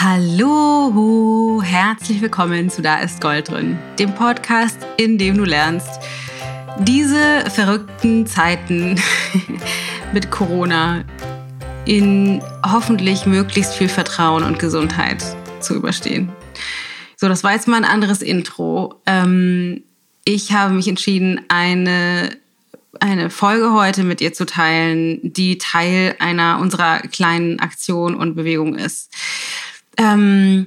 Hallo, herzlich willkommen zu Da ist Gold drin, dem Podcast, in dem du lernst, diese verrückten Zeiten mit Corona in hoffentlich möglichst viel Vertrauen und Gesundheit zu überstehen. So, das war jetzt mal ein anderes Intro. Ähm, ich habe mich entschieden, eine eine Folge heute mit ihr zu teilen, die Teil einer unserer kleinen Aktion und Bewegung ist. Ähm,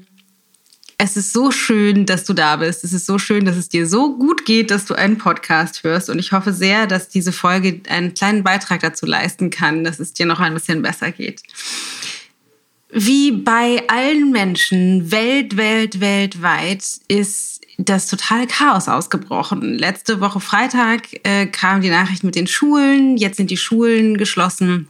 es ist so schön, dass du da bist. Es ist so schön, dass es dir so gut geht, dass du einen Podcast hörst. Und ich hoffe sehr, dass diese Folge einen kleinen Beitrag dazu leisten kann, dass es dir noch ein bisschen besser geht. Wie bei allen Menschen welt, welt, weltweit ist das totale Chaos ausgebrochen. Letzte Woche Freitag äh, kam die Nachricht mit den Schulen. Jetzt sind die Schulen geschlossen.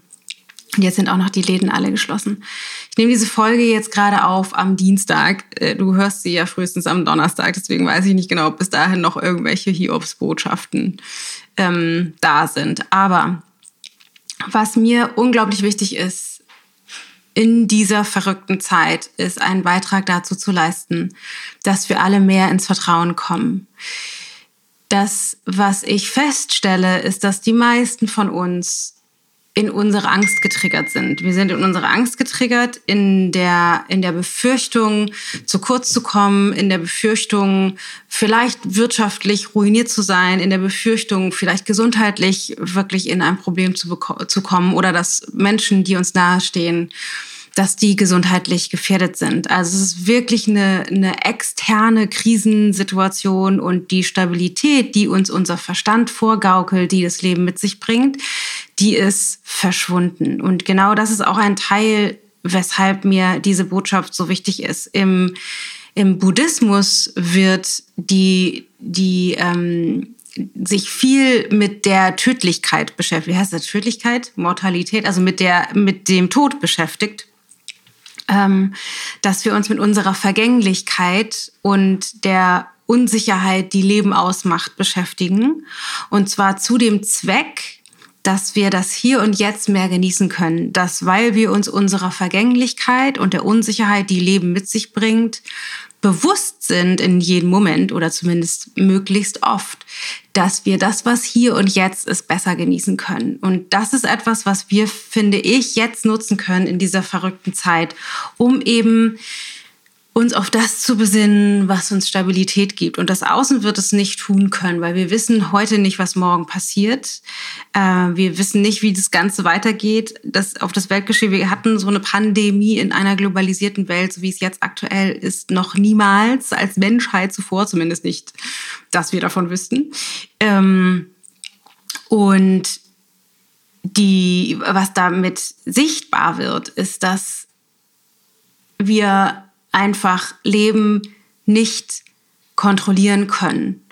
Und jetzt sind auch noch die Läden alle geschlossen. Ich nehme diese Folge jetzt gerade auf am Dienstag. Äh, du hörst sie ja frühestens am Donnerstag, deswegen weiß ich nicht genau, ob bis dahin noch irgendwelche Hiobs-Botschaften ähm, da sind. Aber was mir unglaublich wichtig ist, in dieser verrückten Zeit ist einen Beitrag dazu zu leisten, dass wir alle mehr ins Vertrauen kommen. Das, was ich feststelle, ist, dass die meisten von uns in unsere Angst getriggert sind. Wir sind in unsere Angst getriggert, in der, in der Befürchtung, zu kurz zu kommen, in der Befürchtung, vielleicht wirtschaftlich ruiniert zu sein, in der Befürchtung, vielleicht gesundheitlich wirklich in ein Problem zu, zu kommen oder dass Menschen, die uns nahestehen, dass die gesundheitlich gefährdet sind. Also es ist wirklich eine, eine externe Krisensituation und die Stabilität, die uns unser Verstand vorgaukelt, die das Leben mit sich bringt, die ist verschwunden. Und genau das ist auch ein Teil, weshalb mir diese Botschaft so wichtig ist. Im, im Buddhismus wird die, die ähm, sich viel mit der Tödlichkeit beschäftigt. Wie heißt das? Tödlichkeit? Mortalität? Also mit der, mit dem Tod beschäftigt ähm, dass wir uns mit unserer Vergänglichkeit und der Unsicherheit, die Leben ausmacht, beschäftigen. Und zwar zu dem Zweck, dass wir das hier und jetzt mehr genießen können. Dass, weil wir uns unserer Vergänglichkeit und der Unsicherheit, die Leben mit sich bringt, bewusst sind in jedem Moment oder zumindest möglichst oft, dass wir das, was hier und jetzt ist, besser genießen können. Und das ist etwas, was wir, finde ich, jetzt nutzen können in dieser verrückten Zeit, um eben uns auf das zu besinnen, was uns Stabilität gibt. Und das Außen wird es nicht tun können, weil wir wissen heute nicht, was morgen passiert. Äh, wir wissen nicht, wie das Ganze weitergeht. Das, auf das Weltgeschehen, wir hatten so eine Pandemie in einer globalisierten Welt, so wie es jetzt aktuell ist, noch niemals als Menschheit zuvor, zumindest nicht, dass wir davon wüssten. Ähm, und die, was damit sichtbar wird, ist, dass wir einfach Leben nicht kontrollieren können.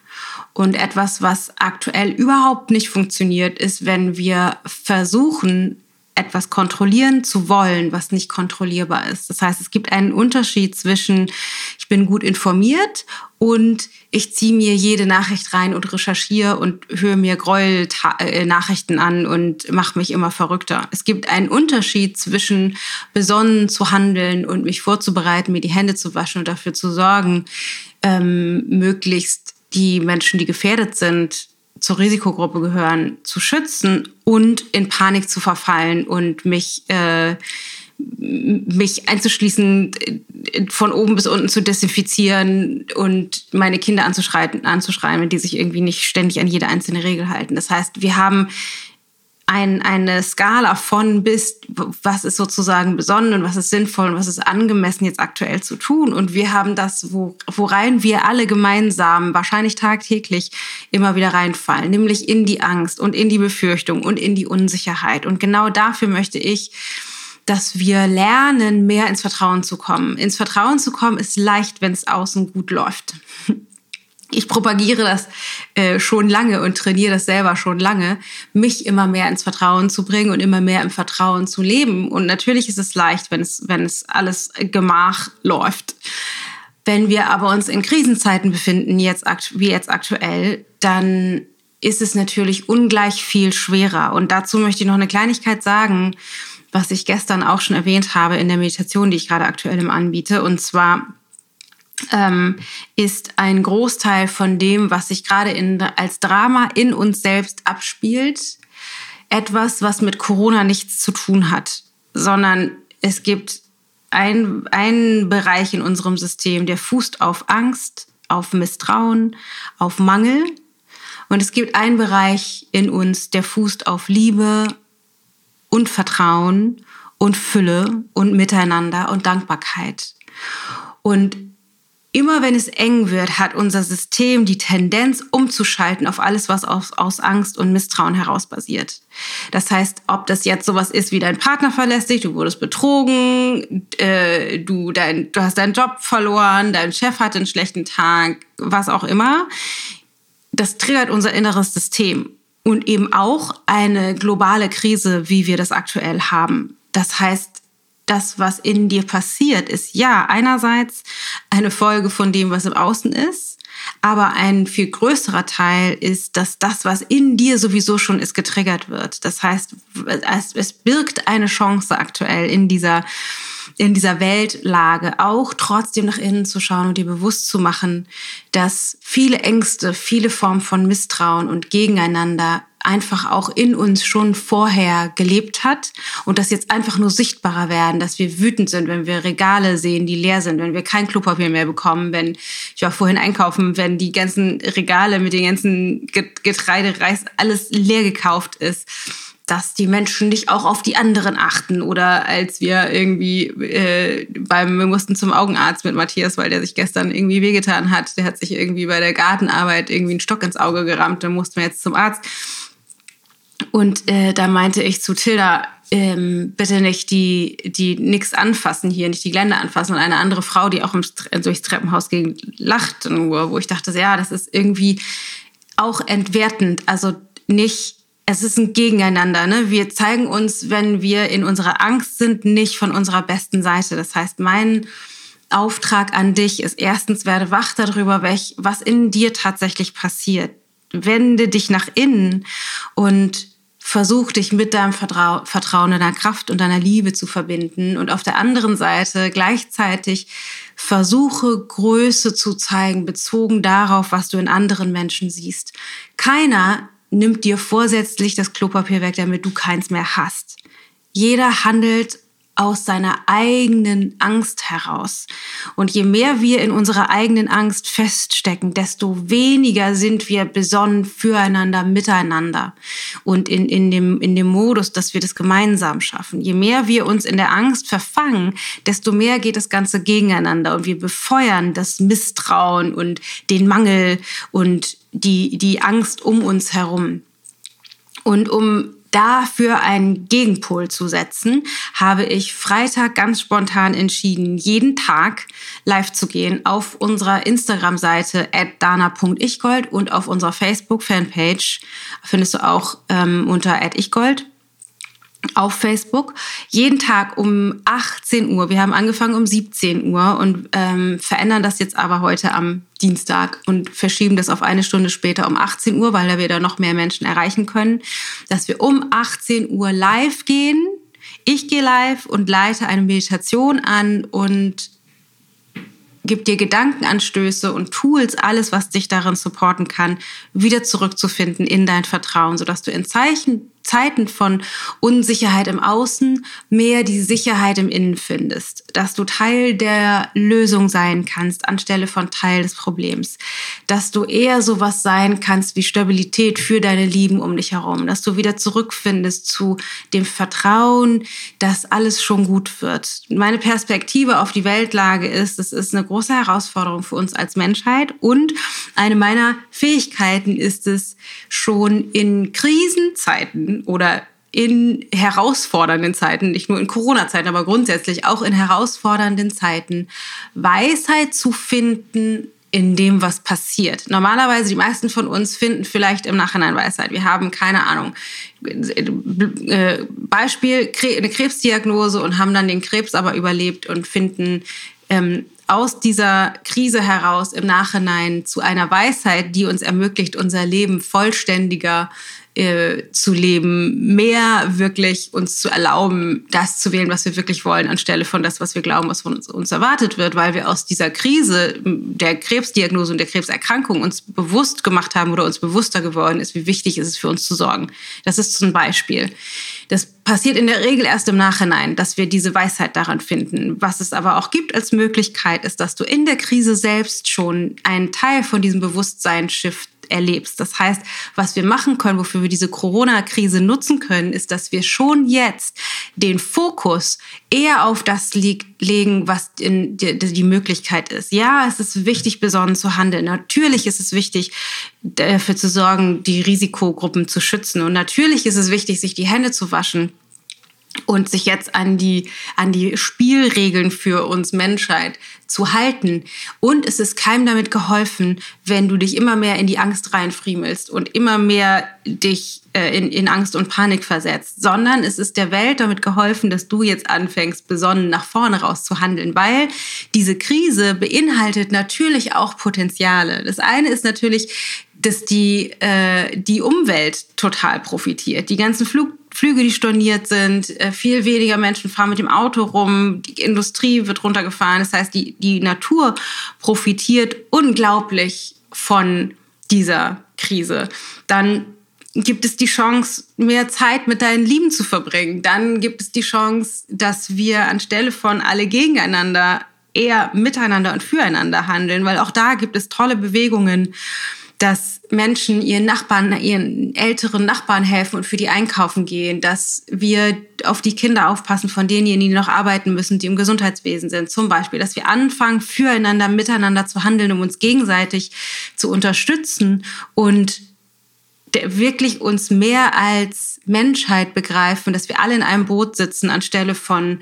Und etwas, was aktuell überhaupt nicht funktioniert, ist, wenn wir versuchen, etwas kontrollieren zu wollen, was nicht kontrollierbar ist. Das heißt, es gibt einen Unterschied zwischen, ich bin gut informiert und ich ziehe mir jede Nachricht rein und recherchiere und höre mir Gräuel-Nachrichten an und mache mich immer verrückter. Es gibt einen Unterschied zwischen besonnen zu handeln und mich vorzubereiten, mir die Hände zu waschen und dafür zu sorgen, ähm, möglichst die Menschen, die gefährdet sind, zur Risikogruppe gehören, zu schützen und in Panik zu verfallen und mich, äh, mich einzuschließen, von oben bis unten zu desinfizieren und meine Kinder anzuschreien, anzuschreien, die sich irgendwie nicht ständig an jede einzelne Regel halten. Das heißt, wir haben ein, eine Skala von bis, was ist sozusagen besonnen und was ist sinnvoll und was ist angemessen jetzt aktuell zu tun. Und wir haben das, wo, worein wir alle gemeinsam, wahrscheinlich tagtäglich, immer wieder reinfallen, nämlich in die Angst und in die Befürchtung und in die Unsicherheit. Und genau dafür möchte ich, dass wir lernen, mehr ins Vertrauen zu kommen. Ins Vertrauen zu kommen ist leicht, wenn es außen gut läuft ich propagiere das äh, schon lange und trainiere das selber schon lange, mich immer mehr ins Vertrauen zu bringen und immer mehr im Vertrauen zu leben. Und natürlich ist es leicht, wenn es, wenn es alles gemach läuft. Wenn wir aber uns in Krisenzeiten befinden, jetzt, wie jetzt aktuell, dann ist es natürlich ungleich viel schwerer. Und dazu möchte ich noch eine Kleinigkeit sagen. was ich gestern auch schon erwähnt habe in der Meditation, die ich gerade aktuell im anbiete. Und zwar ähm, ist ein Großteil von dem, was sich gerade als Drama in uns selbst abspielt, etwas, was mit Corona nichts zu tun hat, sondern es gibt einen Bereich in unserem System, der fußt auf Angst, auf Misstrauen, auf Mangel. Und es gibt einen Bereich in uns, der fußt auf Liebe und Vertrauen und Fülle und Miteinander und Dankbarkeit. Und Immer wenn es eng wird, hat unser System die Tendenz umzuschalten auf alles, was aus, aus, Angst und Misstrauen heraus basiert. Das heißt, ob das jetzt sowas ist wie dein Partner verlässt dich, du wurdest betrogen, äh, du, dein, du hast deinen Job verloren, dein Chef hat einen schlechten Tag, was auch immer, das triggert unser inneres System. Und eben auch eine globale Krise, wie wir das aktuell haben. Das heißt, das, was in dir passiert, ist ja einerseits eine Folge von dem, was im Außen ist, aber ein viel größerer Teil ist, dass das, was in dir sowieso schon ist, getriggert wird. Das heißt, es, birgt eine Chance aktuell in dieser in dieser Weltlage auch trotzdem nach innen zu schauen und dir bewusst zu machen, dass viele Ängste, viele Formen von Misstrauen und Gegeneinander einfach auch in uns schon vorher gelebt hat und das jetzt einfach nur sichtbarer werden, dass wir wütend sind, wenn wir Regale sehen, die leer sind, wenn wir kein Klopapier mehr bekommen, wenn ich war vorhin einkaufen, wenn die ganzen Regale mit den ganzen Getreide, Reis, alles leer gekauft ist dass die Menschen nicht auch auf die anderen achten. Oder als wir irgendwie äh, beim, wir mussten zum Augenarzt mit Matthias, weil der sich gestern irgendwie wehgetan hat. Der hat sich irgendwie bei der Gartenarbeit irgendwie einen Stock ins Auge gerammt. Dann mussten wir jetzt zum Arzt. Und äh, da meinte ich zu Tilda, ähm, bitte nicht die, die nix anfassen hier, nicht die Gelände anfassen. Und eine andere Frau, die auch im, durchs Treppenhaus ging, lachte nur, wo ich dachte, ja, das ist irgendwie auch entwertend. Also nicht, es ist ein Gegeneinander. Ne? Wir zeigen uns, wenn wir in unserer Angst sind, nicht von unserer besten Seite. Das heißt, mein Auftrag an dich ist erstens, werde wach darüber, was in dir tatsächlich passiert. Wende dich nach innen und versuch dich mit deinem Vertrau Vertrauen, deiner Kraft und deiner Liebe zu verbinden und auf der anderen Seite gleichzeitig versuche Größe zu zeigen, bezogen darauf, was du in anderen Menschen siehst. Keiner nimmt dir vorsätzlich das Klopapier weg, damit du keins mehr hast. Jeder handelt aus seiner eigenen Angst heraus. Und je mehr wir in unserer eigenen Angst feststecken, desto weniger sind wir besonnen füreinander, miteinander und in, in, dem, in dem Modus, dass wir das gemeinsam schaffen. Je mehr wir uns in der Angst verfangen, desto mehr geht das Ganze gegeneinander und wir befeuern das Misstrauen und den Mangel und die, die Angst um uns herum. Und um dafür einen Gegenpol zu setzen, habe ich Freitag ganz spontan entschieden, jeden Tag live zu gehen auf unserer Instagram-Seite dana.ichgold und auf unserer Facebook-Fanpage findest du auch ähm, unter ichgold auf Facebook jeden Tag um 18 Uhr. Wir haben angefangen um 17 Uhr und ähm, verändern das jetzt aber heute am Dienstag und verschieben das auf eine Stunde später um 18 Uhr, weil wir da noch mehr Menschen erreichen können, dass wir um 18 Uhr live gehen. Ich gehe live und leite eine Meditation an und gib dir Gedankenanstöße und Tools, alles, was dich darin supporten kann, wieder zurückzufinden in dein Vertrauen, sodass du in Zeichen Zeiten von Unsicherheit im Außen mehr die Sicherheit im Innen findest, dass du Teil der Lösung sein kannst anstelle von Teil des Problems, dass du eher sowas sein kannst wie Stabilität für deine Lieben um dich herum, dass du wieder zurückfindest zu dem Vertrauen, dass alles schon gut wird. Meine Perspektive auf die Weltlage ist, es ist eine große Herausforderung für uns als Menschheit und eine meiner Fähigkeiten ist es, schon in Krisenzeiten oder in herausfordernden Zeiten, nicht nur in Corona-Zeiten, aber grundsätzlich auch in herausfordernden Zeiten, Weisheit zu finden in dem, was passiert. Normalerweise, die meisten von uns finden vielleicht im Nachhinein Weisheit. Wir haben keine Ahnung. Äh, Beispiel, eine Krebsdiagnose und haben dann den Krebs aber überlebt und finden ähm, aus dieser Krise heraus im Nachhinein zu einer Weisheit, die uns ermöglicht, unser Leben vollständiger äh, zu leben, mehr wirklich uns zu erlauben, das zu wählen, was wir wirklich wollen, anstelle von das, was wir glauben, was von uns, uns erwartet wird, weil wir aus dieser Krise der Krebsdiagnose und der Krebserkrankung uns bewusst gemacht haben oder uns bewusster geworden ist, wie wichtig ist es für uns zu sorgen. Das ist zum Beispiel. Das passiert in der Regel erst im Nachhinein, dass wir diese Weisheit daran finden. Was es aber auch gibt als Möglichkeit, ist, dass du in der Krise selbst schon einen Teil von diesem Bewusstsein shift erlebst. Das heißt, was wir machen können, wofür wir diese Corona-Krise nutzen können, ist, dass wir schon jetzt den Fokus eher auf das legen, was die, die Möglichkeit ist. Ja, es ist wichtig, besonnen zu handeln. Natürlich ist es wichtig, dafür zu sorgen, die Risikogruppen zu schützen. Und natürlich ist es wichtig, sich die Hände zu waschen und sich jetzt an die, an die Spielregeln für uns Menschheit zu halten. Und es ist keinem damit geholfen, wenn du dich immer mehr in die Angst reinfriemelst und immer mehr dich äh, in, in Angst und Panik versetzt, sondern es ist der Welt damit geholfen, dass du jetzt anfängst, besonnen nach vorne raus zu handeln, weil diese Krise beinhaltet natürlich auch Potenziale. Das eine ist natürlich, dass die, äh, die Umwelt total profitiert. Die ganzen Flug Flüge, die storniert sind, äh, viel weniger Menschen fahren mit dem Auto rum, die Industrie wird runtergefahren. Das heißt, die, die Natur profitiert unglaublich von dieser Krise. Dann gibt es die Chance, mehr Zeit mit deinen Lieben zu verbringen. Dann gibt es die Chance, dass wir anstelle von alle gegeneinander eher miteinander und füreinander handeln, weil auch da gibt es tolle Bewegungen dass Menschen ihren Nachbarn, ihren älteren Nachbarn helfen und für die einkaufen gehen, dass wir auf die Kinder aufpassen von denjenigen, die noch arbeiten müssen, die im Gesundheitswesen sind. Zum Beispiel, dass wir anfangen, füreinander, miteinander zu handeln, um uns gegenseitig zu unterstützen und wirklich uns mehr als Menschheit begreifen, dass wir alle in einem Boot sitzen, anstelle von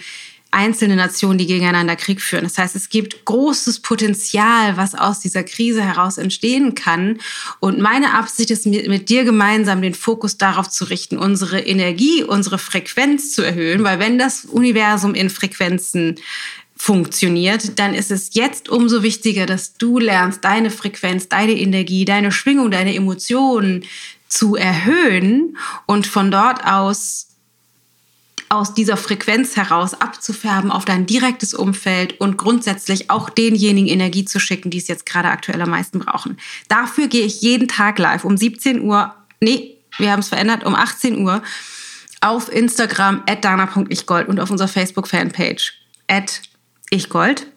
einzelne Nationen, die gegeneinander Krieg führen. Das heißt, es gibt großes Potenzial, was aus dieser Krise heraus entstehen kann. Und meine Absicht ist, mit dir gemeinsam den Fokus darauf zu richten, unsere Energie, unsere Frequenz zu erhöhen, weil wenn das Universum in Frequenzen funktioniert, dann ist es jetzt umso wichtiger, dass du lernst, deine Frequenz, deine Energie, deine Schwingung, deine Emotionen zu erhöhen und von dort aus aus dieser Frequenz heraus abzufärben auf dein direktes Umfeld und grundsätzlich auch denjenigen Energie zu schicken, die es jetzt gerade aktuell am meisten brauchen. Dafür gehe ich jeden Tag live um 17 Uhr, nee, wir haben es verändert, um 18 Uhr auf Instagram at dana.ichgold und auf unserer Facebook-Fanpage at ichgold.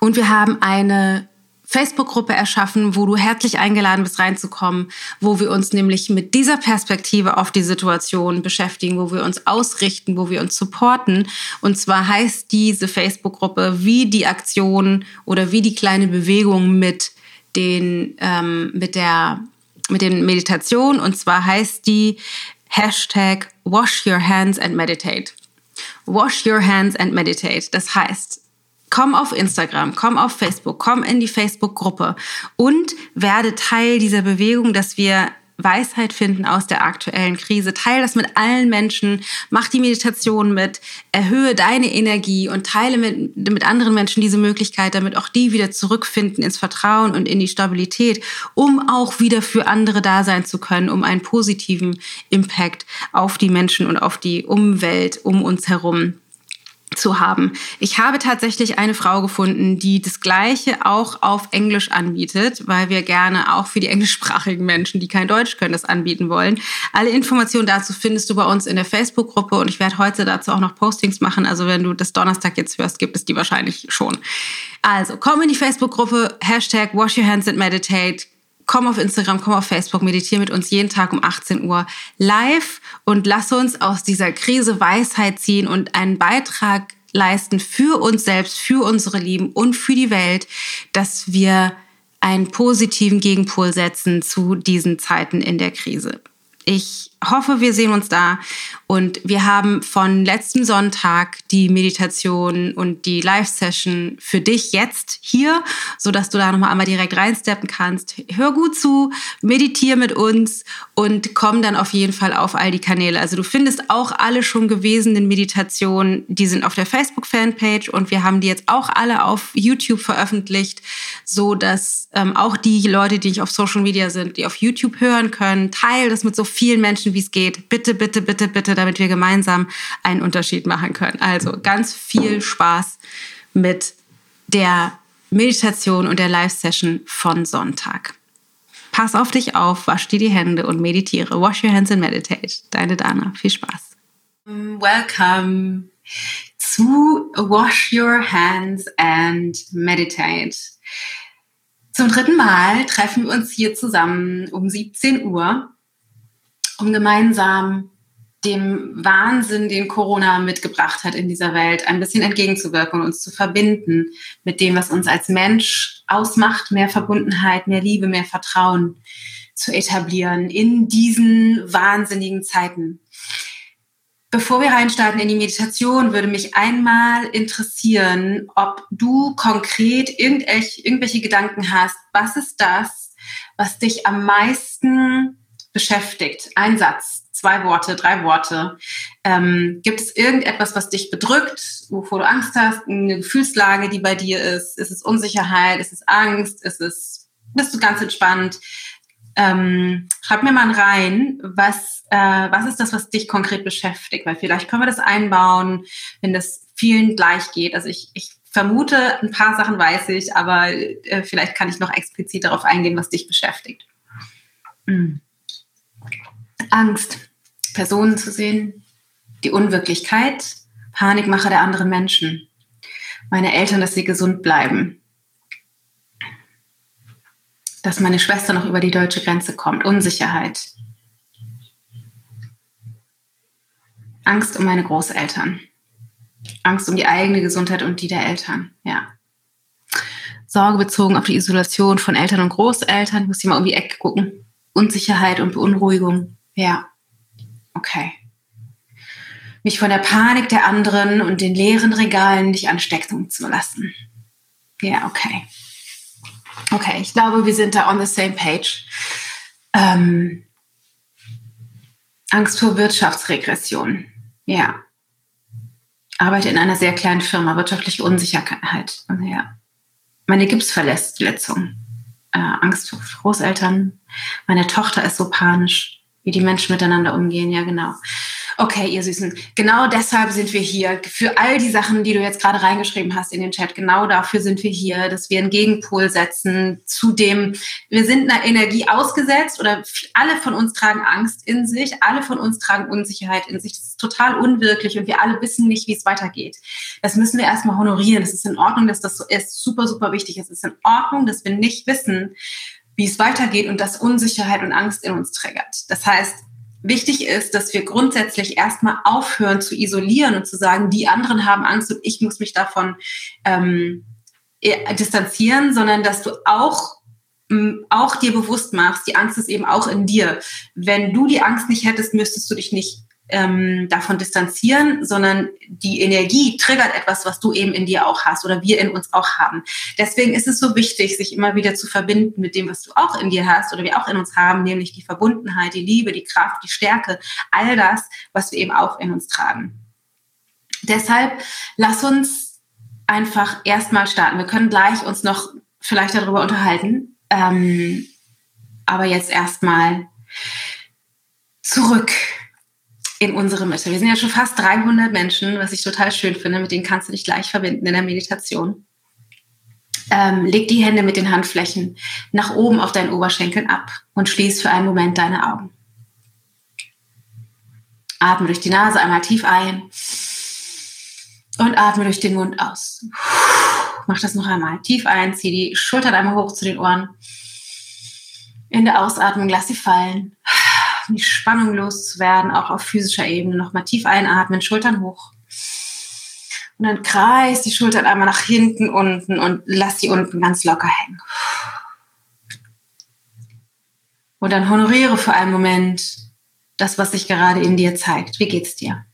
Und wir haben eine Facebook-Gruppe erschaffen, wo du herzlich eingeladen bist, reinzukommen, wo wir uns nämlich mit dieser Perspektive auf die Situation beschäftigen, wo wir uns ausrichten, wo wir uns supporten. Und zwar heißt diese Facebook-Gruppe wie die Aktion oder wie die kleine Bewegung mit den, ähm, mit der, mit den Meditationen. Und zwar heißt die Hashtag Wash Your Hands and Meditate. Wash Your Hands and Meditate. Das heißt, komm auf Instagram, komm auf Facebook, komm in die Facebook-Gruppe und werde Teil dieser Bewegung, dass wir Weisheit finden aus der aktuellen Krise. Teile das mit allen Menschen, mach die Meditation mit, erhöhe deine Energie und teile mit, mit anderen Menschen diese Möglichkeit, damit auch die wieder zurückfinden ins Vertrauen und in die Stabilität, um auch wieder für andere da sein zu können, um einen positiven Impact auf die Menschen und auf die Umwelt um uns herum zu haben. Ich habe tatsächlich eine Frau gefunden, die das Gleiche auch auf Englisch anbietet, weil wir gerne auch für die englischsprachigen Menschen, die kein Deutsch können, das anbieten wollen. Alle Informationen dazu findest du bei uns in der Facebook-Gruppe und ich werde heute dazu auch noch Postings machen. Also wenn du das Donnerstag jetzt hörst, gibt es die wahrscheinlich schon. Also komm in die Facebook-Gruppe, Hashtag Wash Your Hands and Meditate komm auf Instagram, komm auf Facebook, meditiere mit uns jeden Tag um 18 Uhr live und lass uns aus dieser Krise Weisheit ziehen und einen Beitrag leisten für uns selbst, für unsere Lieben und für die Welt, dass wir einen positiven Gegenpol setzen zu diesen Zeiten in der Krise. Ich hoffe, wir sehen uns da Und wir haben von letztem Sonntag die Meditation und die Live-Session für dich jetzt hier, so dass du da nochmal einmal direkt reinsteppen kannst. Hör gut zu, meditiere mit uns und komm dann auf jeden Fall auf all die Kanäle. Also du findest auch alle schon gewesenen Meditationen, die sind auf der Facebook-Fanpage und wir haben die jetzt auch alle auf YouTube veröffentlicht, so dass ähm, auch die Leute, die nicht auf Social Media sind, die auf YouTube hören können, teil das mit so vielen Menschen, wie es geht. Bitte, bitte, bitte, bitte, damit wir gemeinsam einen Unterschied machen können. Also ganz viel Spaß mit der Meditation und der Live-Session von Sonntag. Pass auf dich auf, wasch dir die Hände und meditiere. Wash your hands and meditate. Deine Dana. Viel Spaß. Welcome zu Wash Your Hands and Meditate. Zum dritten Mal treffen wir uns hier zusammen um 17 Uhr, um gemeinsam dem Wahnsinn, den Corona mitgebracht hat in dieser Welt, ein bisschen entgegenzuwirken und uns zu verbinden mit dem, was uns als Mensch ausmacht, mehr Verbundenheit, mehr Liebe, mehr Vertrauen zu etablieren in diesen wahnsinnigen Zeiten. Bevor wir reinstarten in die Meditation, würde mich einmal interessieren, ob du konkret irgendwelche, irgendwelche Gedanken hast. Was ist das, was dich am meisten beschäftigt? Ein Satz, zwei Worte, drei Worte. Ähm, gibt es irgendetwas, was dich bedrückt, wovor du Angst hast, eine Gefühlslage, die bei dir ist? Ist es Unsicherheit? Ist es Angst? Ist es, bist du ganz entspannt? Ähm, schreib mir mal rein, was, äh, was ist das, was dich konkret beschäftigt? Weil vielleicht können wir das einbauen, wenn das vielen gleich geht. Also ich, ich vermute, ein paar Sachen weiß ich, aber äh, vielleicht kann ich noch explizit darauf eingehen, was dich beschäftigt. Mhm. Angst, Personen zu sehen, die Unwirklichkeit, Panikmache der anderen Menschen, meine Eltern, dass sie gesund bleiben, dass meine Schwester noch über die deutsche Grenze kommt. Unsicherheit. Angst um meine Großeltern. Angst um die eigene Gesundheit und die der Eltern. Ja. Sorge bezogen auf die Isolation von Eltern und Großeltern. Ich muss hier mal um die Ecke gucken. Unsicherheit und Beunruhigung. Ja. Okay. Mich von der Panik der anderen und den leeren Regalen nicht anstecken zu lassen. Ja, okay. Okay, ich glaube, wir sind da on the same page. Ähm, Angst vor Wirtschaftsregression. Ja. Arbeite in einer sehr kleinen Firma, wirtschaftliche Unsicherheit. Ja. Meine Gipsverletzung. Äh, Angst vor Großeltern. Meine Tochter ist so panisch, wie die Menschen miteinander umgehen. Ja, genau. Okay, ihr Süßen, genau deshalb sind wir hier. Für all die Sachen, die du jetzt gerade reingeschrieben hast in den Chat, genau dafür sind wir hier, dass wir einen Gegenpol setzen zu dem, wir sind einer Energie ausgesetzt oder alle von uns tragen Angst in sich, alle von uns tragen Unsicherheit in sich. Das ist total unwirklich und wir alle wissen nicht, wie es weitergeht. Das müssen wir erstmal honorieren. Es ist in Ordnung, dass das so ist. Super, super wichtig. Es ist in Ordnung, dass wir nicht wissen, wie es weitergeht und dass Unsicherheit und Angst in uns triggert. Das heißt, wichtig ist, dass wir grundsätzlich erstmal aufhören zu isolieren und zu sagen, die anderen haben Angst und ich muss mich davon ähm, distanzieren, sondern dass du auch auch dir bewusst machst, die Angst ist eben auch in dir. Wenn du die Angst nicht hättest, müsstest du dich nicht ähm, davon distanzieren, sondern die Energie triggert etwas, was du eben in dir auch hast oder wir in uns auch haben. Deswegen ist es so wichtig, sich immer wieder zu verbinden mit dem, was du auch in dir hast oder wir auch in uns haben, nämlich die Verbundenheit, die Liebe, die Kraft, die Stärke, all das, was wir eben auch in uns tragen. Deshalb lass uns einfach erstmal starten. Wir können gleich uns noch vielleicht darüber unterhalten, ähm, aber jetzt erstmal zurück in unsere Mitte. Wir sind ja schon fast 300 Menschen, was ich total schön finde. Mit denen kannst du dich gleich verbinden in der Meditation. Ähm, leg die Hände mit den Handflächen nach oben auf deinen Oberschenkeln ab und schließ für einen Moment deine Augen. Atme durch die Nase einmal tief ein und atme durch den Mund aus. Mach das noch einmal. Tief ein, zieh die Schultern einmal hoch zu den Ohren. In der Ausatmung lass sie fallen die Spannung loszuwerden, auch auf physischer Ebene. Nochmal tief einatmen, Schultern hoch. Und dann kreis die Schultern einmal nach hinten, unten und lass sie unten ganz locker hängen. Und dann honoriere für einen Moment das, was sich gerade in dir zeigt. Wie geht's dir?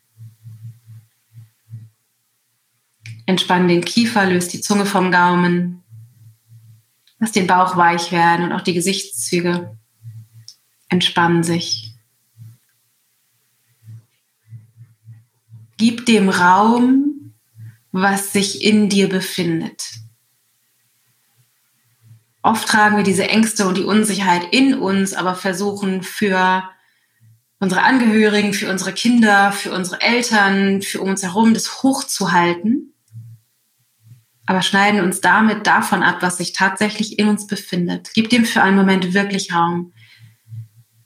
Entspann den Kiefer, löst die Zunge vom Gaumen. Lass den Bauch weich werden und auch die Gesichtszüge entspannen sich. Gib dem Raum, was sich in dir befindet. Oft tragen wir diese Ängste und die Unsicherheit in uns, aber versuchen für unsere Angehörigen, für unsere Kinder, für unsere Eltern, für uns herum das hochzuhalten, aber schneiden uns damit davon ab, was sich tatsächlich in uns befindet. Gib dem für einen Moment wirklich Raum.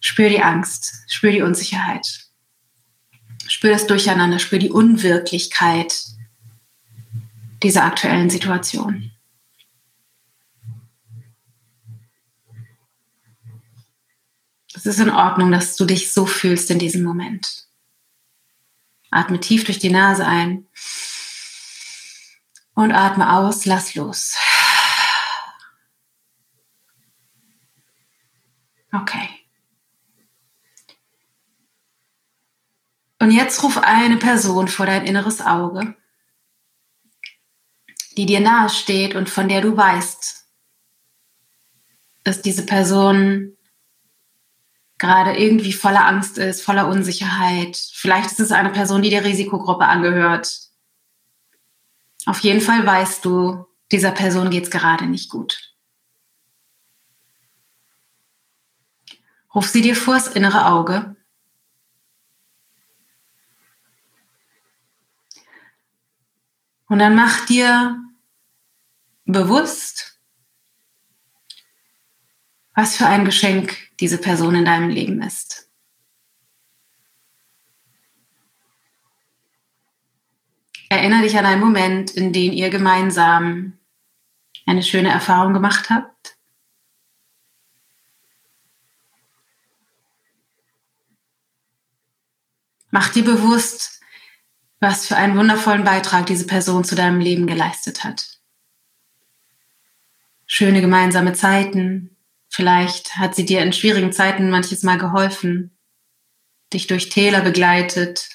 Spür die Angst, spür die Unsicherheit, spür das Durcheinander, spür die Unwirklichkeit dieser aktuellen Situation. Es ist in Ordnung, dass du dich so fühlst in diesem Moment. Atme tief durch die Nase ein und atme aus, lass los. Okay. Und jetzt ruf eine Person vor dein inneres Auge, die dir nahe steht und von der du weißt, dass diese Person gerade irgendwie voller Angst ist, voller Unsicherheit. Vielleicht ist es eine Person, die der Risikogruppe angehört. Auf jeden Fall weißt du, dieser Person geht es gerade nicht gut. Ruf sie dir vors innere Auge. Und dann mach dir bewusst, was für ein Geschenk diese Person in deinem Leben ist. Erinnere dich an einen Moment, in dem ihr gemeinsam eine schöne Erfahrung gemacht habt. Mach dir bewusst, was für einen wundervollen Beitrag diese Person zu deinem Leben geleistet hat. Schöne gemeinsame Zeiten, Vielleicht hat sie dir in schwierigen Zeiten manches Mal geholfen, dich durch Täler begleitet.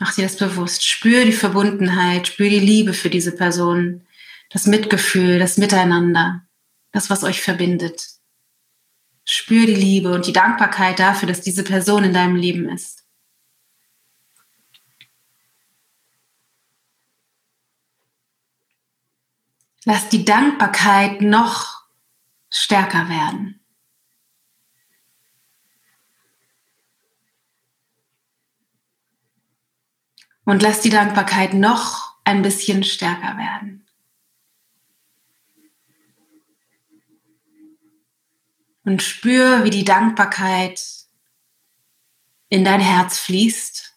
Mach dir das bewusst. Spür die Verbundenheit, spür die Liebe für diese Person, das Mitgefühl, das Miteinander, das, was euch verbindet. Spür die Liebe und die Dankbarkeit dafür, dass diese Person in deinem Leben ist. Lass die Dankbarkeit noch stärker werden. Und lass die Dankbarkeit noch ein bisschen stärker werden. Und spür, wie die Dankbarkeit in dein Herz fließt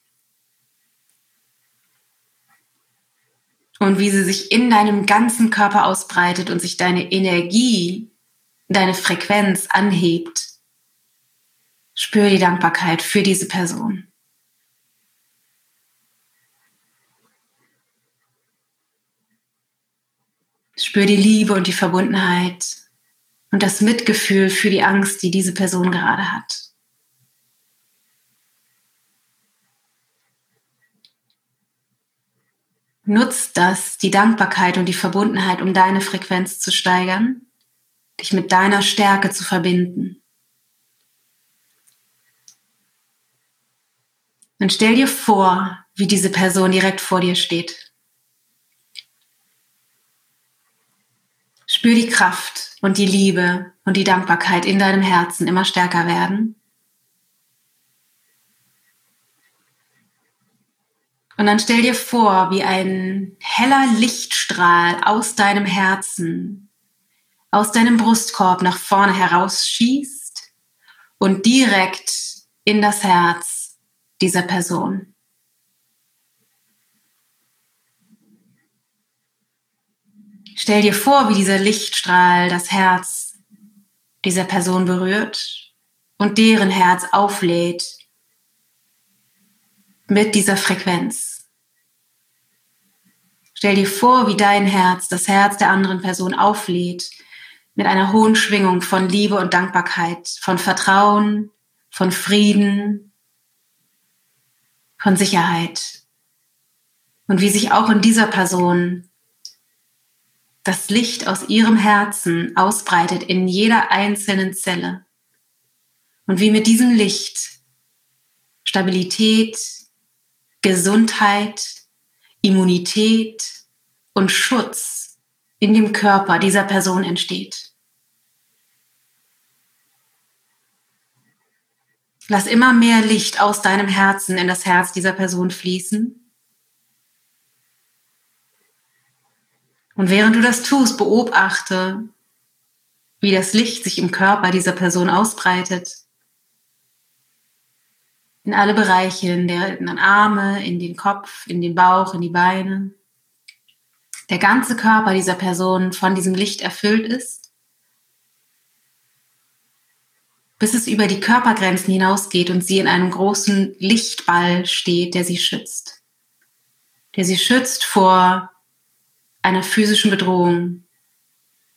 und wie sie sich in deinem ganzen Körper ausbreitet und sich deine Energie, deine Frequenz anhebt. Spür die Dankbarkeit für diese Person. Spür die Liebe und die Verbundenheit und das Mitgefühl für die Angst, die diese Person gerade hat. Nutzt das, die Dankbarkeit und die Verbundenheit, um deine Frequenz zu steigern, dich mit deiner Stärke zu verbinden. Und stell dir vor, wie diese Person direkt vor dir steht. Spür die Kraft und die Liebe und die Dankbarkeit in deinem Herzen immer stärker werden. Und dann stell dir vor, wie ein heller Lichtstrahl aus deinem Herzen, aus deinem Brustkorb nach vorne herausschießt und direkt in das Herz dieser Person. Stell dir vor, wie dieser Lichtstrahl das Herz dieser Person berührt und deren Herz auflädt mit dieser Frequenz. Stell dir vor, wie dein Herz das Herz der anderen Person auflädt mit einer hohen Schwingung von Liebe und Dankbarkeit, von Vertrauen, von Frieden, von Sicherheit. Und wie sich auch in dieser Person das Licht aus ihrem Herzen ausbreitet in jeder einzelnen Zelle. Und wie mit diesem Licht Stabilität, Gesundheit, Immunität und Schutz in dem Körper dieser Person entsteht. Lass immer mehr Licht aus deinem Herzen in das Herz dieser Person fließen. Und während du das tust, beobachte, wie das Licht sich im Körper dieser Person ausbreitet. In alle Bereiche, in, den Arme, in den Kopf, in den Bauch, in die Beine. Der ganze Körper dieser Person von diesem Licht erfüllt ist bis es über die Körpergrenzen hinausgeht und sie in einem großen Lichtball steht, der sie schützt. Der sie schützt vor einer physischen Bedrohung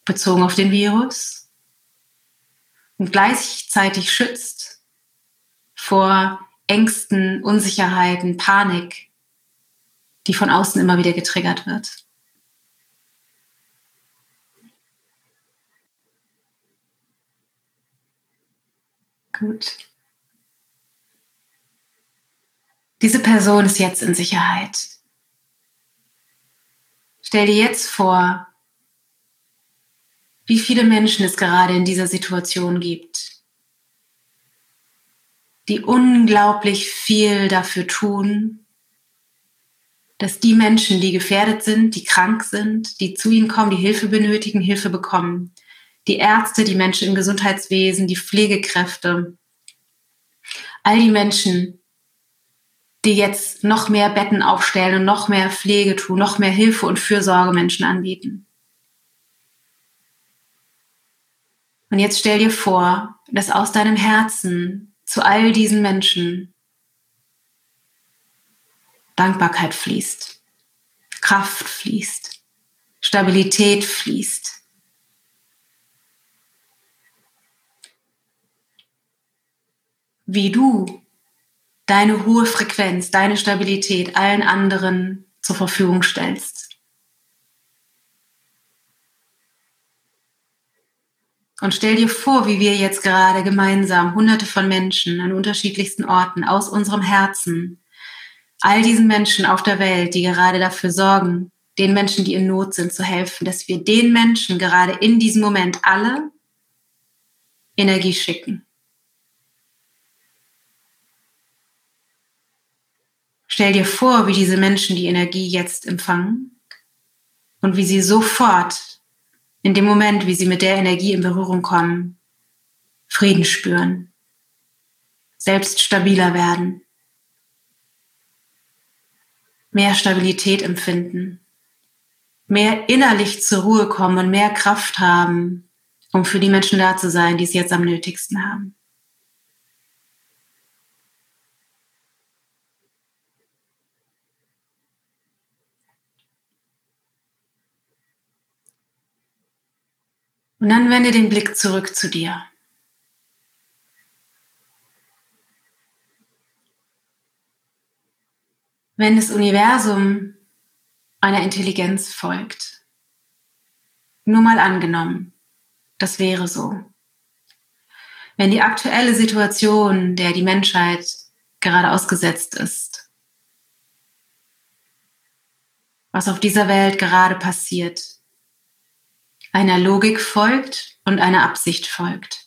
bezogen auf den Virus und gleichzeitig schützt vor Ängsten, Unsicherheiten, Panik, die von außen immer wieder getriggert wird. Gut. Diese Person ist jetzt in Sicherheit. Stell dir jetzt vor, wie viele Menschen es gerade in dieser Situation gibt, die unglaublich viel dafür tun, dass die Menschen, die gefährdet sind, die krank sind, die zu ihnen kommen, die Hilfe benötigen, Hilfe bekommen. Die Ärzte, die Menschen im Gesundheitswesen, die Pflegekräfte, all die Menschen, die jetzt noch mehr Betten aufstellen und noch mehr Pflege tun, noch mehr Hilfe und Fürsorge Menschen anbieten. Und jetzt stell dir vor, dass aus deinem Herzen zu all diesen Menschen Dankbarkeit fließt, Kraft fließt, Stabilität fließt, wie du deine hohe Frequenz, deine Stabilität allen anderen zur Verfügung stellst. Und stell dir vor, wie wir jetzt gerade gemeinsam hunderte von Menschen an unterschiedlichsten Orten aus unserem Herzen, all diesen Menschen auf der Welt, die gerade dafür sorgen, den Menschen, die in Not sind, zu helfen, dass wir den Menschen gerade in diesem Moment alle Energie schicken. Stell dir vor, wie diese Menschen die Energie jetzt empfangen und wie sie sofort in dem Moment, wie sie mit der Energie in Berührung kommen, Frieden spüren, selbst stabiler werden, mehr Stabilität empfinden, mehr innerlich zur Ruhe kommen und mehr Kraft haben, um für die Menschen da zu sein, die es jetzt am nötigsten haben. Und dann wende den Blick zurück zu dir. Wenn das Universum einer Intelligenz folgt, nur mal angenommen, das wäre so. Wenn die aktuelle Situation, der die Menschheit gerade ausgesetzt ist, was auf dieser Welt gerade passiert, einer Logik folgt und einer Absicht folgt.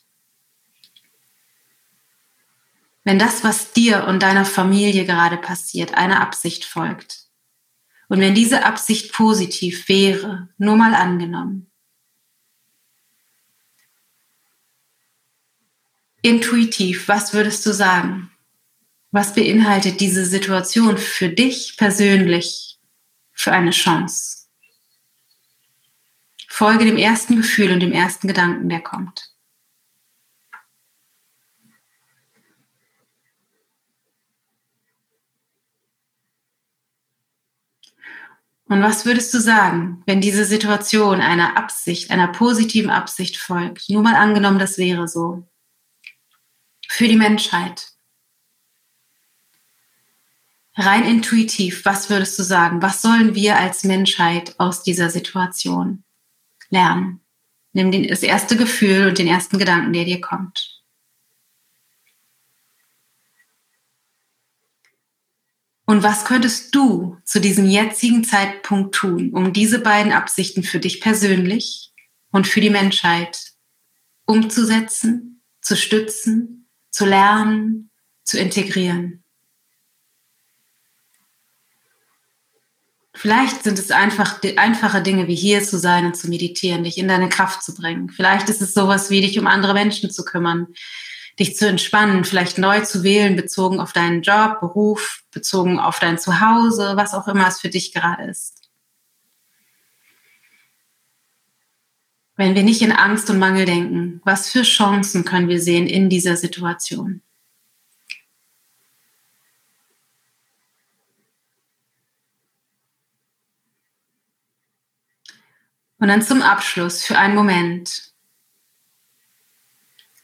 Wenn das, was dir und deiner Familie gerade passiert, einer Absicht folgt und wenn diese Absicht positiv wäre, nur mal angenommen, intuitiv, was würdest du sagen? Was beinhaltet diese Situation für dich persönlich für eine Chance? Folge dem ersten Gefühl und dem ersten Gedanken, der kommt. Und was würdest du sagen, wenn diese Situation einer Absicht, einer positiven Absicht folgt? Nur mal angenommen, das wäre so. Für die Menschheit. Rein intuitiv, was würdest du sagen? Was sollen wir als Menschheit aus dieser Situation lernen? Nimm das erste Gefühl und den ersten Gedanken, der dir kommt. Und was könntest du zu diesem jetzigen Zeitpunkt tun, um diese beiden Absichten für dich persönlich und für die Menschheit umzusetzen, zu stützen, zu lernen, zu integrieren? Vielleicht sind es einfach einfache Dinge wie hier zu sein und zu meditieren, dich in deine Kraft zu bringen. Vielleicht ist es sowas wie dich um andere Menschen zu kümmern, dich zu entspannen, vielleicht neu zu wählen, bezogen auf deinen Job, Beruf, bezogen auf dein Zuhause, was auch immer es für dich gerade ist. Wenn wir nicht in Angst und Mangel denken, was für Chancen können wir sehen in dieser Situation? Und dann zum Abschluss für einen Moment.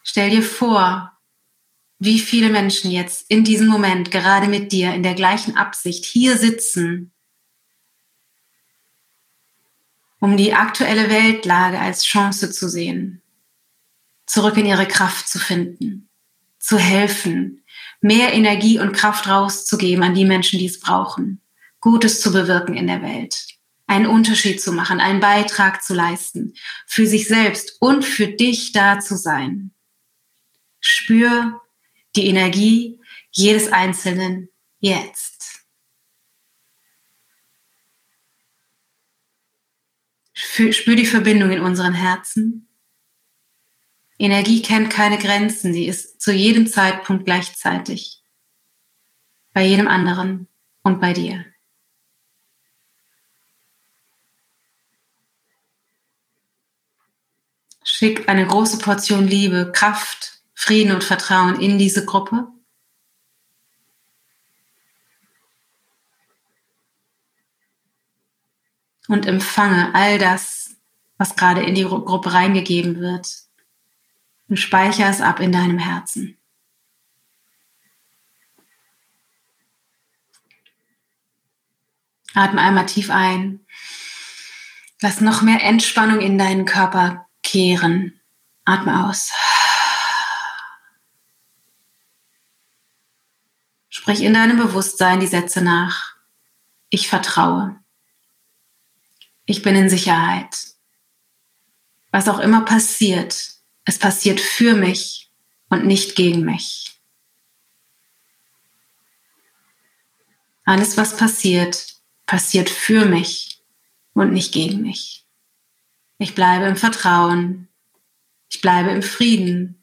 Stell dir vor, wie viele Menschen jetzt in diesem Moment gerade mit dir in der gleichen Absicht hier sitzen, um die aktuelle Weltlage als Chance zu sehen, zurück in ihre Kraft zu finden, zu helfen, mehr Energie und Kraft rauszugeben an die Menschen, die es brauchen, Gutes zu bewirken in der Welt, einen Unterschied zu machen, einen Beitrag zu leisten, für sich selbst und für dich da zu sein. Spür die Energie jedes Einzelnen jetzt. Spür die Verbindung in unseren Herzen. Energie kennt keine Grenzen, sie ist zu jedem Zeitpunkt gleichzeitig. Bei jedem anderen und bei dir. Schick eine große Portion Liebe, Kraft Frieden und Vertrauen in diese Gruppe. Und empfange all das, was gerade in die Gruppe reingegeben wird. Und speichere es ab in deinem Herzen. Atme einmal tief ein. Lass noch mehr Entspannung in deinen Körper kehren. Atme aus. Sprich in deinem Bewusstsein die Sätze nach. Ich vertraue. Ich bin in Sicherheit. Was auch immer passiert, es passiert für mich und nicht gegen mich. Alles, was passiert, passiert für mich und nicht gegen mich. Ich bleibe im Vertrauen. Ich bleibe im Frieden.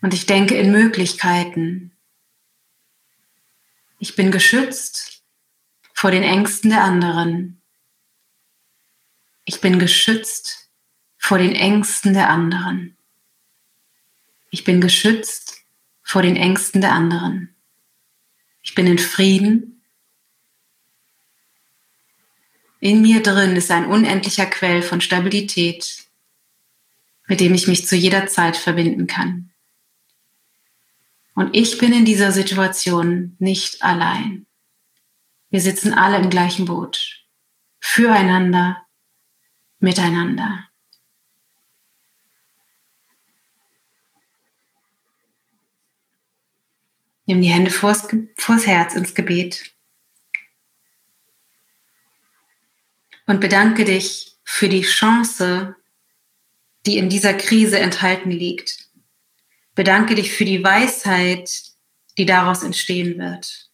Und ich denke in Möglichkeiten, ich bin geschützt vor den Ängsten der anderen. Ich bin geschützt vor den Ängsten der anderen. Ich bin geschützt vor den Ängsten der anderen. Ich bin in Frieden. In mir drin ist ein unendlicher Quell von Stabilität, mit dem ich mich zu jeder Zeit verbinden kann. Und ich bin in dieser Situation nicht allein. Wir sitzen alle im gleichen Boot. Füreinander, miteinander. Nimm die Hände vors, vors Herz ins Gebet. Und bedanke dich für die Chance, die in dieser Krise enthalten liegt Bedanke dich für die Weisheit, die daraus entstehen wird.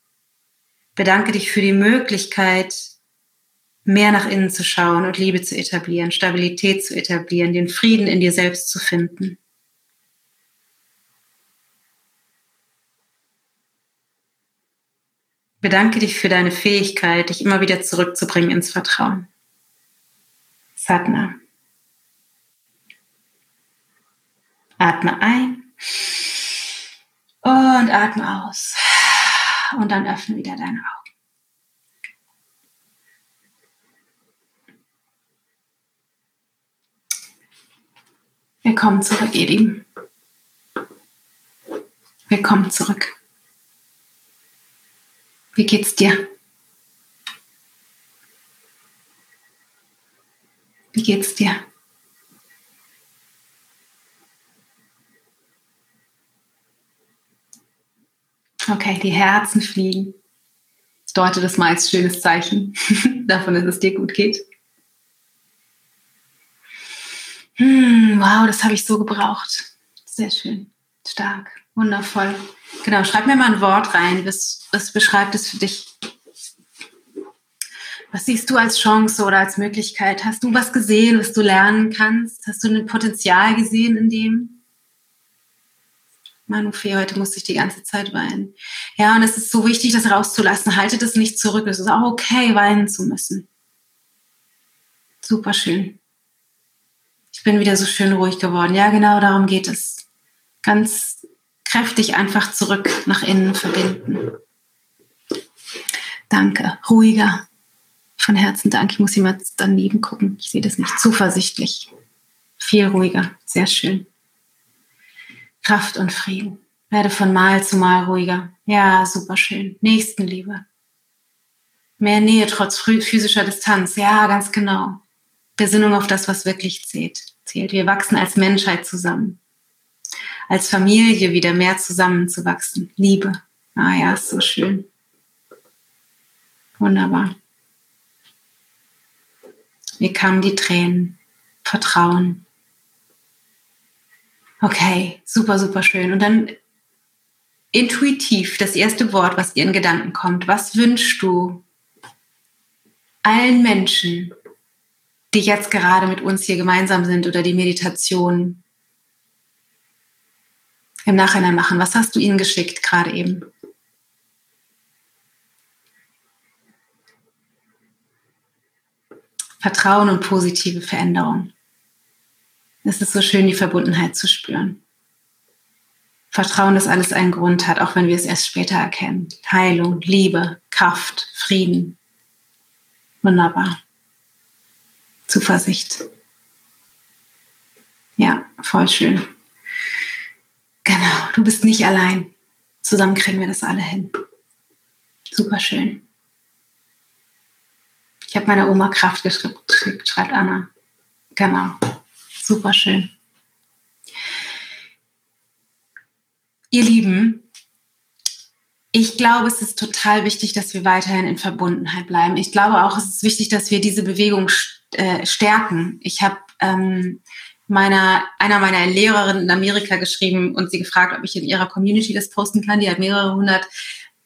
Bedanke dich für die Möglichkeit, mehr nach innen zu schauen und Liebe zu etablieren, Stabilität zu etablieren, den Frieden in dir selbst zu finden. Bedanke dich für deine Fähigkeit, dich immer wieder zurückzubringen ins Vertrauen. Satna. Atme ein und atme aus. Und dann öffne wieder deine Augen. Willkommen zurück, ihr Lieben. Willkommen zurück. Wie geht's dir? Wie geht's dir? Okay, die Herzen fliegen. Das deutet das mal als schönes Zeichen davon, dass es dir gut geht. Hm, wow, das habe ich so gebraucht. Sehr schön. Stark. Wundervoll. Genau, schreib mir mal ein Wort rein. Was, was beschreibt es für dich? Was siehst du als Chance oder als Möglichkeit? Hast du was gesehen, was du lernen kannst? Hast du ein Potenzial gesehen in dem? Manufee, heute musste ich die ganze Zeit weinen. Ja, und es ist so wichtig, das rauszulassen. Haltet es nicht zurück. Es ist auch okay, weinen zu müssen. Super schön. Ich bin wieder so schön ruhig geworden. Ja, genau darum geht es. Ganz kräftig einfach zurück nach innen verbinden. Danke. Ruhiger. Von Herzen danke. Ich muss jemand daneben gucken. Ich sehe das nicht. Zuversichtlich. Viel ruhiger. Sehr schön. Kraft und Frieden. Werde von Mal zu Mal ruhiger. Ja, super schön. Nächstenliebe. Mehr Nähe trotz physischer Distanz. Ja, ganz genau. Besinnung auf das, was wirklich zählt. zählt. Wir wachsen als Menschheit zusammen. Als Familie wieder mehr zusammenzuwachsen. Liebe. Ah ja, ist so schön. Wunderbar. Mir kamen die Tränen. Vertrauen. Okay, super, super schön. Und dann intuitiv das erste Wort, was dir in Gedanken kommt. Was wünschst du allen Menschen, die jetzt gerade mit uns hier gemeinsam sind oder die Meditation im Nachhinein machen? Was hast du ihnen geschickt gerade eben? Vertrauen und positive Veränderung. Es ist so schön, die Verbundenheit zu spüren. Vertrauen, dass alles einen Grund hat, auch wenn wir es erst später erkennen. Heilung, Liebe, Kraft, Frieden. Wunderbar. Zuversicht. Ja, voll schön. Genau, du bist nicht allein. Zusammen kriegen wir das alle hin. Super schön. Ich habe meiner Oma Kraft geschickt, schreibt Anna. Genau. Super schön. Ihr Lieben, ich glaube, es ist total wichtig, dass wir weiterhin in Verbundenheit bleiben. Ich glaube auch, es ist wichtig, dass wir diese Bewegung äh, stärken. Ich habe ähm, meiner, einer meiner Lehrerinnen in Amerika geschrieben und sie gefragt, ob ich in ihrer Community das posten kann. Die hat mehrere hundert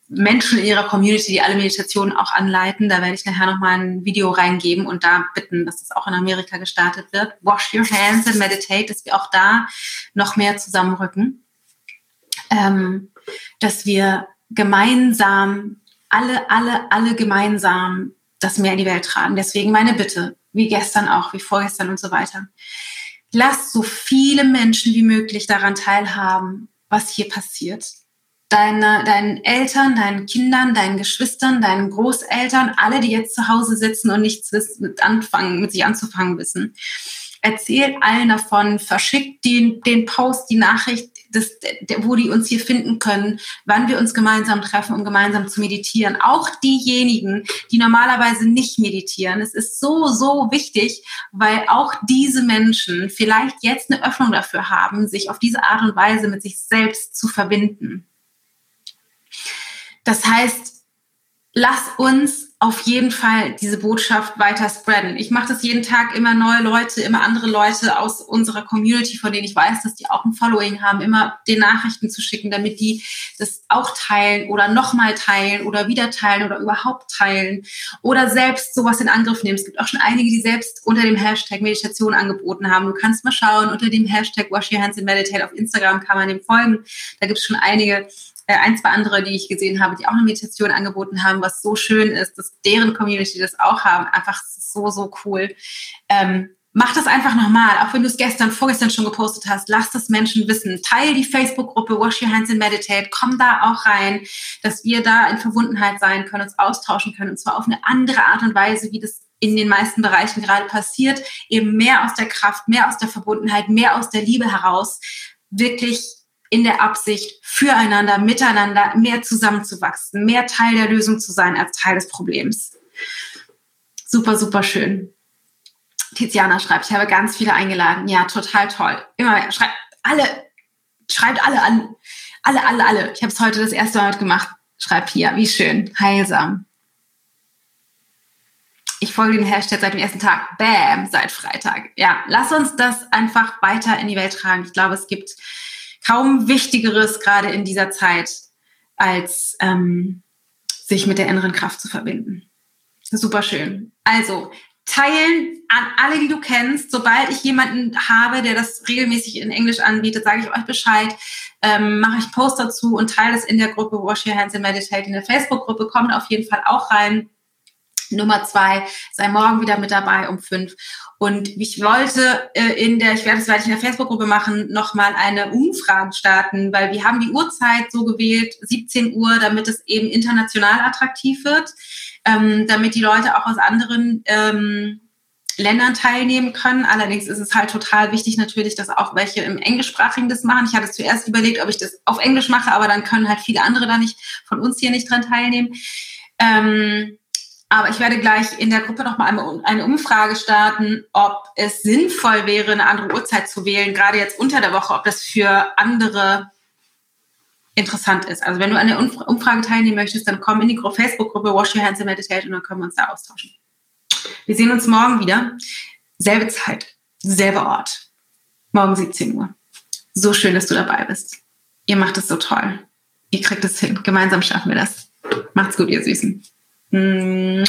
Menschen in ihrer Community, die alle Meditationen auch anleiten. Da werde ich nachher nochmal ein Video reingeben und da bitten, dass es auch in Amerika gestartet wird. Wash your hands and meditate, dass wir auch da noch mehr zusammenrücken. Ähm, dass wir gemeinsam, alle, alle, alle gemeinsam das mehr in die Welt tragen. Deswegen meine Bitte, wie gestern auch, wie vorgestern und so weiter. Lasst so viele Menschen wie möglich daran teilhaben, was hier passiert deine, deinen Eltern, deinen Kindern, deinen Geschwistern, deinen Großeltern, alle, die jetzt zu Hause sitzen und nichts mit, anfangen, mit sich anzufangen wissen. Erzählt allen davon, verschickt den, den Post, die Nachricht, das, wo die uns hier finden können, wann wir uns gemeinsam treffen, um gemeinsam zu meditieren. Auch diejenigen, die normalerweise nicht meditieren. Es ist so, so wichtig, weil auch diese Menschen vielleicht jetzt eine Öffnung dafür haben, sich auf diese Art und Weise mit sich selbst zu verbinden. Das heißt, lass uns auf jeden Fall diese Botschaft weiter spreaden. Ich mache das jeden Tag immer neue Leute, immer andere Leute aus unserer Community, von denen ich weiß, dass die auch ein Following haben, immer den Nachrichten zu schicken, damit die das auch teilen oder nochmal teilen oder wieder teilen oder überhaupt teilen oder selbst sowas in Angriff nehmen. Es gibt auch schon einige, die selbst unter dem Hashtag Meditation angeboten haben. Du kannst mal schauen, unter dem Hashtag Wash Your Hands and Meditate auf Instagram kann man dem folgen. Da gibt es schon einige, ein, zwei andere, die ich gesehen habe, die auch eine Meditation angeboten haben, was so schön ist, dass deren Community das auch haben. Einfach so, so cool. Ähm, mach das einfach nochmal, auch wenn du es gestern, vorgestern schon gepostet hast, lass das Menschen wissen. Teil die Facebook-Gruppe Wash Your Hands and Meditate, komm da auch rein, dass wir da in Verbundenheit sein können, uns austauschen können und zwar auf eine andere Art und Weise, wie das in den meisten Bereichen gerade passiert, eben mehr aus der Kraft, mehr aus der Verbundenheit, mehr aus der Liebe heraus, wirklich in der Absicht, füreinander, miteinander mehr zusammenzuwachsen, mehr Teil der Lösung zu sein als Teil des Problems. Super, super schön. Tiziana schreibt, ich habe ganz viele eingeladen. Ja, total toll. Immer mehr. Schreibt alle, schreibt alle an. Alle, alle, alle. Ich habe es heute das erste Mal gemacht. Schreibt hier, wie schön, heilsam. Ich folge den Hashtag seit dem ersten Tag. Bam, seit Freitag. Ja, lass uns das einfach weiter in die Welt tragen. Ich glaube, es gibt kaum Wichtigeres gerade in dieser Zeit, als ähm, sich mit der inneren Kraft zu verbinden. Super schön. Also, teilen an alle, die du kennst. Sobald ich jemanden habe, der das regelmäßig in Englisch anbietet, sage ich euch Bescheid, ähm, mache ich Post dazu und teile es in der Gruppe Wash Your Hands and Meditate in der Facebook-Gruppe. Kommt auf jeden Fall auch rein. Nummer zwei, sei morgen wieder mit dabei um fünf. Und ich wollte äh, in der, ich werde es weiter in der Facebook-Gruppe machen, nochmal eine Umfrage starten, weil wir haben die Uhrzeit so gewählt, 17 Uhr, damit es eben international attraktiv wird, ähm, damit die Leute auch aus anderen ähm, Ländern teilnehmen können. Allerdings ist es halt total wichtig natürlich, dass auch welche im Englischsprachigen das machen. Ich hatte zuerst überlegt, ob ich das auf Englisch mache, aber dann können halt viele andere da nicht von uns hier nicht dran teilnehmen. Ähm, aber ich werde gleich in der Gruppe nochmal eine Umfrage starten, ob es sinnvoll wäre, eine andere Uhrzeit zu wählen, gerade jetzt unter der Woche, ob das für andere interessant ist. Also wenn du an der Umfrage teilnehmen möchtest, dann komm in die Facebook-Gruppe Wash Your Hands and Meditate und dann können wir uns da austauschen. Wir sehen uns morgen wieder. Selbe Zeit, selber Ort. Morgen 17 Uhr. So schön, dass du dabei bist. Ihr macht es so toll. Ihr kriegt es hin. Gemeinsam schaffen wir das. Macht's gut, ihr Süßen. Hm.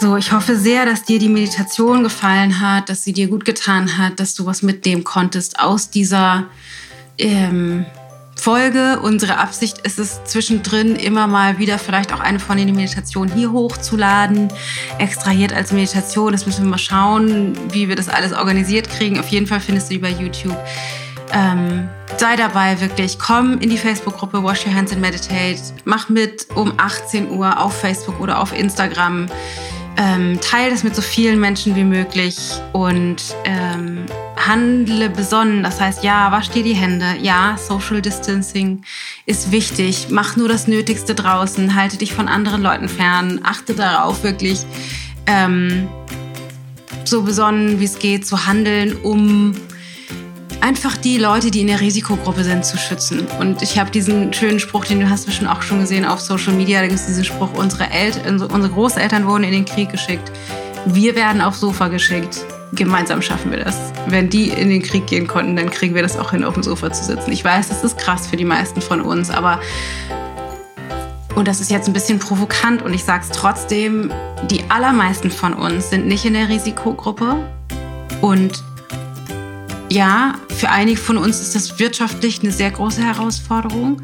So, ich hoffe sehr, dass dir die Meditation gefallen hat, dass sie dir gut getan hat, dass du was mitnehmen konntest aus dieser ähm, Folge. Unsere Absicht ist es zwischendrin immer mal wieder vielleicht auch eine von den Meditationen hier hochzuladen, extrahiert als Meditation. Das müssen wir mal schauen, wie wir das alles organisiert kriegen. Auf jeden Fall findest du die bei YouTube. Ähm, sei dabei wirklich. Komm in die Facebook-Gruppe Wash Your Hands and Meditate. Mach mit um 18 Uhr auf Facebook oder auf Instagram. Ähm, teile das mit so vielen Menschen wie möglich und ähm, handle besonnen. Das heißt, ja, wasch dir die Hände. Ja, Social Distancing ist wichtig. Mach nur das Nötigste draußen. Halte dich von anderen Leuten fern. Achte darauf, wirklich ähm, so besonnen wie es geht zu handeln, um einfach die Leute, die in der Risikogruppe sind, zu schützen. Und ich habe diesen schönen Spruch, den du hast bestimmt auch schon gesehen auf Social Media, da gibt es diesen Spruch, unsere, Eltern, unsere Großeltern wurden in den Krieg geschickt. Wir werden aufs Sofa geschickt. Gemeinsam schaffen wir das. Wenn die in den Krieg gehen konnten, dann kriegen wir das auch hin, auf dem Sofa zu sitzen. Ich weiß, das ist krass für die meisten von uns, aber und das ist jetzt ein bisschen provokant und ich sage es trotzdem, die allermeisten von uns sind nicht in der Risikogruppe und ja, für einige von uns ist das wirtschaftlich eine sehr große Herausforderung.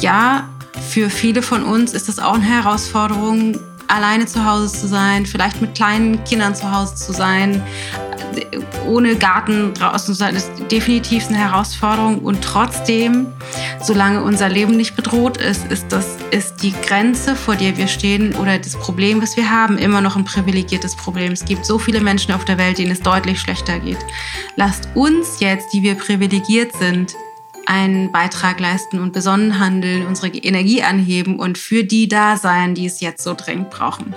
Ja, für viele von uns ist das auch eine Herausforderung, alleine zu Hause zu sein, vielleicht mit kleinen Kindern zu Hause zu sein, ohne Garten draußen zu sein, ist definitiv eine Herausforderung. Und trotzdem, solange unser Leben nicht bedroht ist, ist das ist die Grenze, vor der wir stehen oder das Problem, was wir haben, immer noch ein privilegiertes Problem. Es gibt so viele Menschen auf der Welt, denen es deutlich schlechter geht. Lasst uns jetzt, die wir privilegiert sind, einen Beitrag leisten und besonnen handeln, unsere Energie anheben und für die da sein, die es jetzt so dringend brauchen.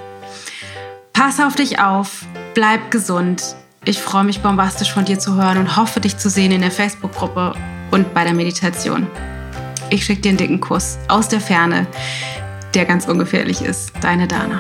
Pass auf dich auf, bleib gesund. Ich freue mich bombastisch von dir zu hören und hoffe dich zu sehen in der Facebook-Gruppe und bei der Meditation. Ich schicke dir einen dicken Kuss aus der Ferne, der ganz ungefährlich ist. Deine Dana.